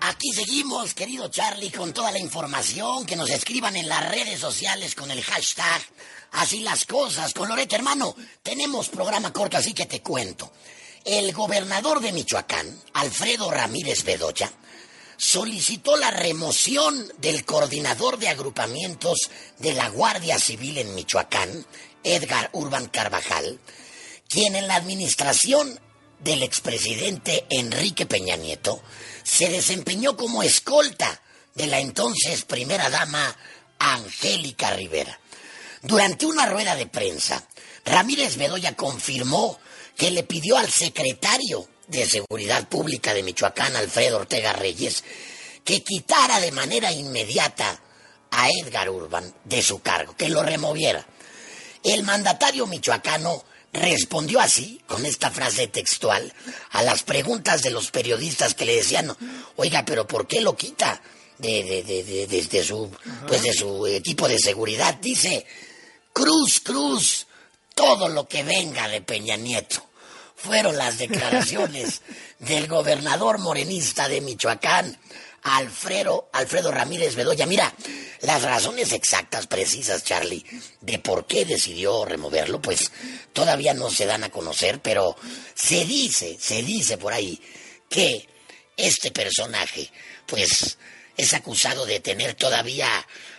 aquí seguimos, querido Charlie, con toda la información que nos escriban en las redes sociales con el hashtag Así las cosas. Con Loreto, hermano, tenemos programa corto, así que te cuento. El gobernador de Michoacán, Alfredo Ramírez Bedoya, solicitó la remoción del coordinador de agrupamientos de la Guardia Civil en Michoacán, Edgar Urban Carvajal, quien en la administración del expresidente Enrique Peña Nieto se desempeñó como escolta de la entonces primera dama Angélica Rivera. Durante una rueda de prensa, Ramírez Bedoya confirmó que le pidió al secretario de Seguridad Pública de Michoacán, Alfredo Ortega Reyes, que quitara de manera inmediata a Edgar Urban de su cargo, que lo removiera. El mandatario michoacano respondió así, con esta frase textual, a las preguntas de los periodistas que le decían, oiga, pero ¿por qué lo quita de, de, de, su, pues de su equipo de seguridad? Dice, Cruz, Cruz, todo lo que venga de Peña Nieto. Fueron las declaraciones del gobernador morenista de Michoacán, Alfredo, Alfredo Ramírez Bedoya. Mira, las razones exactas, precisas, Charlie, de por qué decidió removerlo, pues todavía no se dan a conocer, pero se dice, se dice por ahí que este personaje, pues, es acusado de tener todavía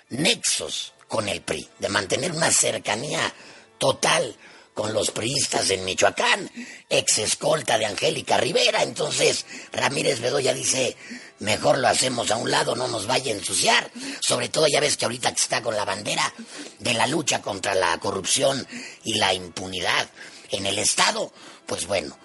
nexos con el PRI, de mantener una cercanía total con los priistas en Michoacán, ex escolta de Angélica Rivera. Entonces Ramírez Bedoya dice, mejor lo hacemos a un lado, no nos vaya a ensuciar. Sobre todo ya ves que ahorita está con la bandera de la lucha contra la corrupción y la impunidad en el Estado, pues bueno,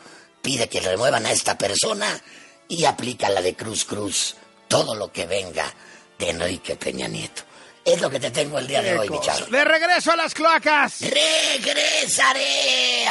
pide que remuevan a esta persona y aplica la de Cruz Cruz, todo lo que venga de Enrique Peña Nieto. Es lo que te tengo el día de hoy, mi chavo. De regreso a las cloacas. Regresaré.